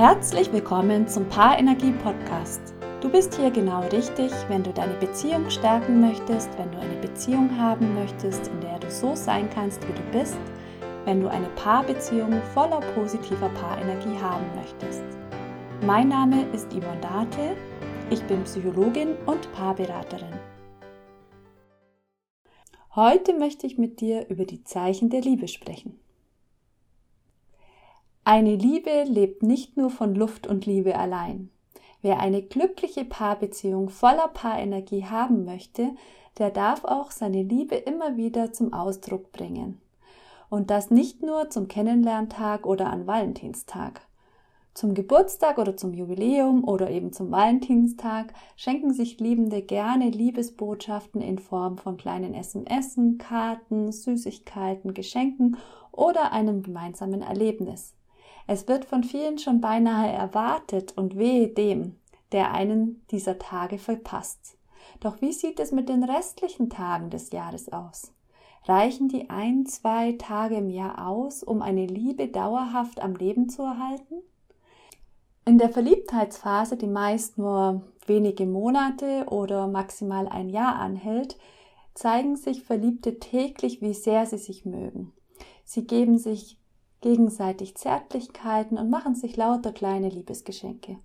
Herzlich willkommen zum Paarenergie Podcast. Du bist hier genau richtig, wenn du deine Beziehung stärken möchtest, wenn du eine Beziehung haben möchtest, in der du so sein kannst, wie du bist, wenn du eine Paarbeziehung voller positiver Paarenergie haben möchtest. Mein Name ist Yvonne Date, ich bin Psychologin und Paarberaterin. Heute möchte ich mit dir über die Zeichen der Liebe sprechen. Eine Liebe lebt nicht nur von Luft und Liebe allein. Wer eine glückliche Paarbeziehung voller Paarenergie haben möchte, der darf auch seine Liebe immer wieder zum Ausdruck bringen. Und das nicht nur zum Kennenlerntag oder an Valentinstag. Zum Geburtstag oder zum Jubiläum oder eben zum Valentinstag schenken sich Liebende gerne Liebesbotschaften in Form von kleinen SMS, Karten, Süßigkeiten, Geschenken oder einem gemeinsamen Erlebnis. Es wird von vielen schon beinahe erwartet und wehe dem, der einen dieser Tage verpasst. Doch wie sieht es mit den restlichen Tagen des Jahres aus? Reichen die ein, zwei Tage im Jahr aus, um eine Liebe dauerhaft am Leben zu erhalten? In der Verliebtheitsphase, die meist nur wenige Monate oder maximal ein Jahr anhält, zeigen sich Verliebte täglich, wie sehr sie sich mögen. Sie geben sich gegenseitig Zärtlichkeiten und machen sich lauter kleine Liebesgeschenke.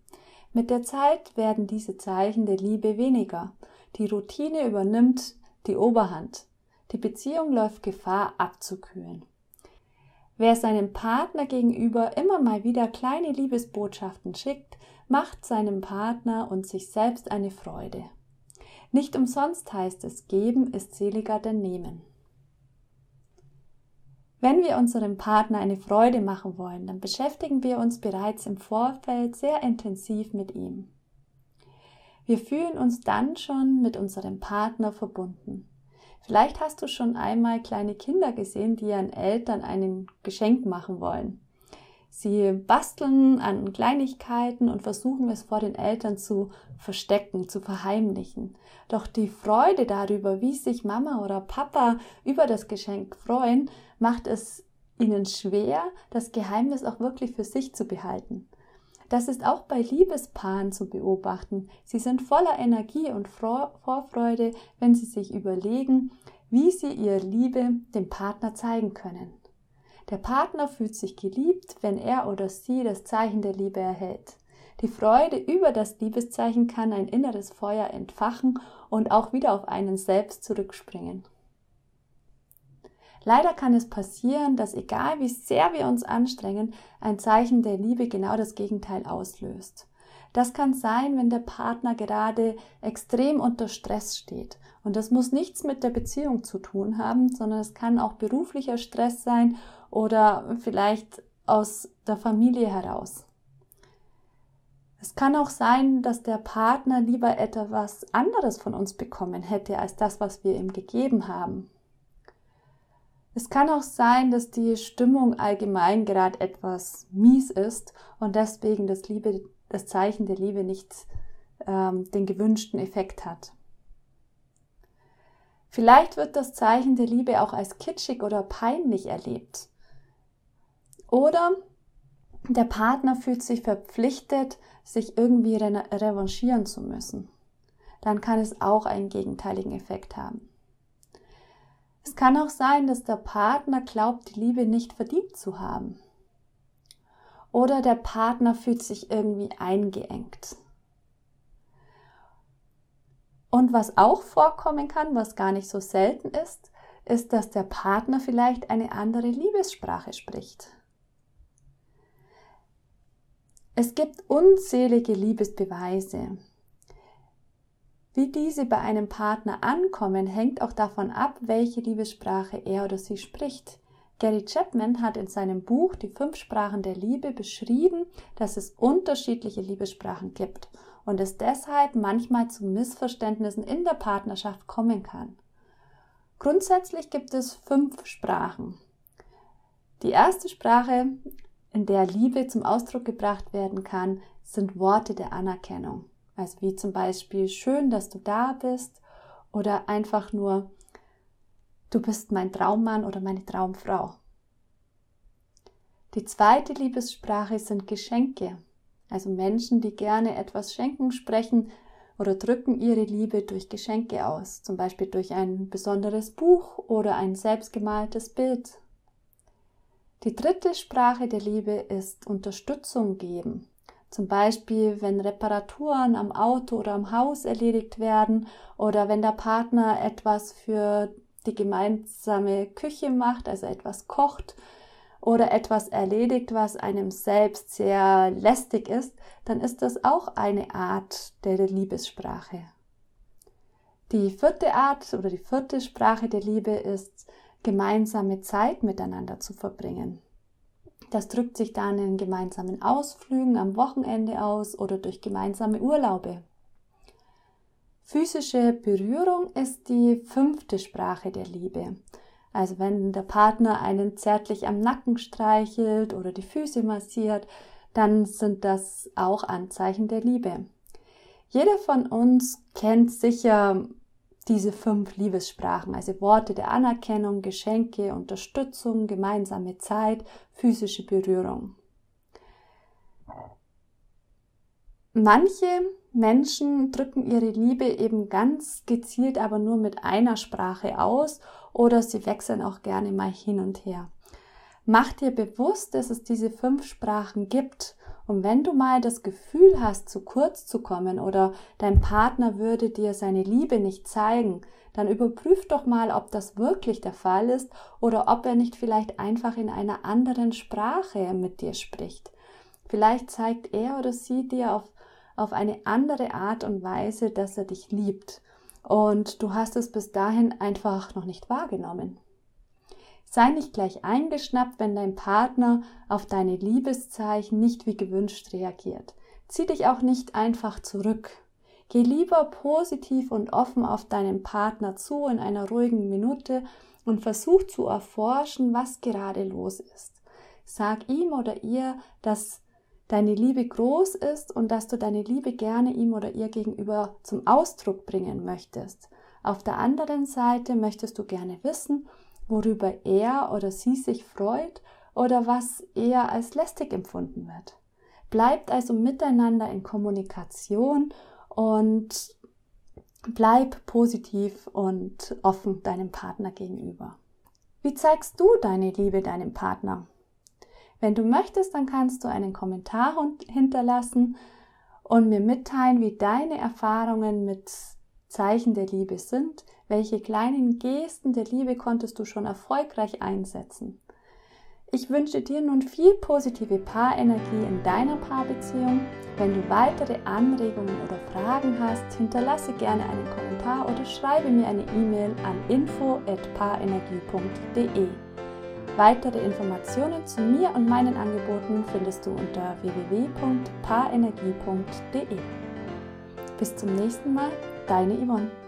Mit der Zeit werden diese Zeichen der Liebe weniger. Die Routine übernimmt die Oberhand. Die Beziehung läuft Gefahr abzukühlen. Wer seinem Partner gegenüber immer mal wieder kleine Liebesbotschaften schickt, macht seinem Partner und sich selbst eine Freude. Nicht umsonst heißt es, geben ist seliger denn nehmen. Wenn wir unserem Partner eine Freude machen wollen, dann beschäftigen wir uns bereits im Vorfeld sehr intensiv mit ihm. Wir fühlen uns dann schon mit unserem Partner verbunden. Vielleicht hast du schon einmal kleine Kinder gesehen, die ihren Eltern ein Geschenk machen wollen. Sie basteln an Kleinigkeiten und versuchen es vor den Eltern zu verstecken, zu verheimlichen. Doch die Freude darüber, wie sich Mama oder Papa über das Geschenk freuen, macht es ihnen schwer, das Geheimnis auch wirklich für sich zu behalten. Das ist auch bei Liebespaaren zu beobachten. Sie sind voller Energie und Vorfreude, wenn sie sich überlegen, wie sie ihre Liebe dem Partner zeigen können. Der Partner fühlt sich geliebt, wenn er oder sie das Zeichen der Liebe erhält. Die Freude über das Liebeszeichen kann ein inneres Feuer entfachen und auch wieder auf einen selbst zurückspringen. Leider kann es passieren, dass egal wie sehr wir uns anstrengen, ein Zeichen der Liebe genau das Gegenteil auslöst. Das kann sein, wenn der Partner gerade extrem unter Stress steht. Und das muss nichts mit der Beziehung zu tun haben, sondern es kann auch beruflicher Stress sein oder vielleicht aus der Familie heraus. Es kann auch sein, dass der Partner lieber etwas anderes von uns bekommen hätte als das, was wir ihm gegeben haben. Es kann auch sein, dass die Stimmung allgemein gerade etwas mies ist und deswegen das, Liebe, das Zeichen der Liebe nicht ähm, den gewünschten Effekt hat. Vielleicht wird das Zeichen der Liebe auch als kitschig oder peinlich erlebt. Oder der Partner fühlt sich verpflichtet, sich irgendwie re revanchieren zu müssen. Dann kann es auch einen gegenteiligen Effekt haben. Es kann auch sein, dass der Partner glaubt, die Liebe nicht verdient zu haben. Oder der Partner fühlt sich irgendwie eingeengt. Und was auch vorkommen kann, was gar nicht so selten ist, ist, dass der Partner vielleicht eine andere Liebessprache spricht. Es gibt unzählige Liebesbeweise. Wie diese bei einem Partner ankommen, hängt auch davon ab, welche Liebessprache er oder sie spricht. Gary Chapman hat in seinem Buch Die fünf Sprachen der Liebe beschrieben, dass es unterschiedliche Liebessprachen gibt und es deshalb manchmal zu Missverständnissen in der Partnerschaft kommen kann. Grundsätzlich gibt es fünf Sprachen. Die erste Sprache in der Liebe zum Ausdruck gebracht werden kann, sind Worte der Anerkennung. Also wie zum Beispiel schön, dass du da bist oder einfach nur du bist mein Traummann oder meine Traumfrau. Die zweite Liebessprache sind Geschenke. Also Menschen, die gerne etwas schenken, sprechen oder drücken ihre Liebe durch Geschenke aus, zum Beispiel durch ein besonderes Buch oder ein selbstgemaltes Bild. Die dritte Sprache der Liebe ist Unterstützung geben. Zum Beispiel, wenn Reparaturen am Auto oder am Haus erledigt werden oder wenn der Partner etwas für die gemeinsame Küche macht, also etwas kocht oder etwas erledigt, was einem selbst sehr lästig ist, dann ist das auch eine Art der Liebessprache. Die vierte Art oder die vierte Sprache der Liebe ist, gemeinsame Zeit miteinander zu verbringen. Das drückt sich dann in gemeinsamen Ausflügen am Wochenende aus oder durch gemeinsame Urlaube. Physische Berührung ist die fünfte Sprache der Liebe. Also wenn der Partner einen zärtlich am Nacken streichelt oder die Füße massiert, dann sind das auch Anzeichen der Liebe. Jeder von uns kennt sicher diese fünf Liebessprachen, also Worte der Anerkennung, Geschenke, Unterstützung, gemeinsame Zeit, physische Berührung. Manche Menschen drücken ihre Liebe eben ganz gezielt, aber nur mit einer Sprache aus oder sie wechseln auch gerne mal hin und her. Mach dir bewusst, dass es diese fünf Sprachen gibt und wenn du mal das Gefühl hast, zu kurz zu kommen oder dein Partner würde dir seine Liebe nicht zeigen, dann überprüf doch mal, ob das wirklich der Fall ist oder ob er nicht vielleicht einfach in einer anderen Sprache mit dir spricht. Vielleicht zeigt er oder sie dir auf, auf eine andere Art und Weise, dass er dich liebt. Und du hast es bis dahin einfach noch nicht wahrgenommen. Sei nicht gleich eingeschnappt, wenn dein Partner auf deine Liebeszeichen nicht wie gewünscht reagiert. Zieh dich auch nicht einfach zurück. Geh lieber positiv und offen auf deinen Partner zu in einer ruhigen Minute und versuch zu erforschen, was gerade los ist. Sag ihm oder ihr, dass deine Liebe groß ist und dass du deine Liebe gerne ihm oder ihr gegenüber zum Ausdruck bringen möchtest. Auf der anderen Seite möchtest du gerne wissen, worüber er oder sie sich freut oder was eher als lästig empfunden wird. Bleibt also miteinander in Kommunikation und bleib positiv und offen deinem Partner gegenüber. Wie zeigst du deine Liebe deinem Partner? Wenn du möchtest, dann kannst du einen Kommentar hinterlassen und mir mitteilen, wie deine Erfahrungen mit Zeichen der Liebe sind, welche kleinen Gesten der Liebe konntest du schon erfolgreich einsetzen. Ich wünsche dir nun viel positive Paarenergie in deiner Paarbeziehung. Wenn du weitere Anregungen oder Fragen hast, hinterlasse gerne einen Kommentar oder schreibe mir eine E-Mail an info@paarenergie.de. Weitere Informationen zu mir und meinen Angeboten findest du unter www.paarenergie.de. Bis zum nächsten Mal, deine Yvonne.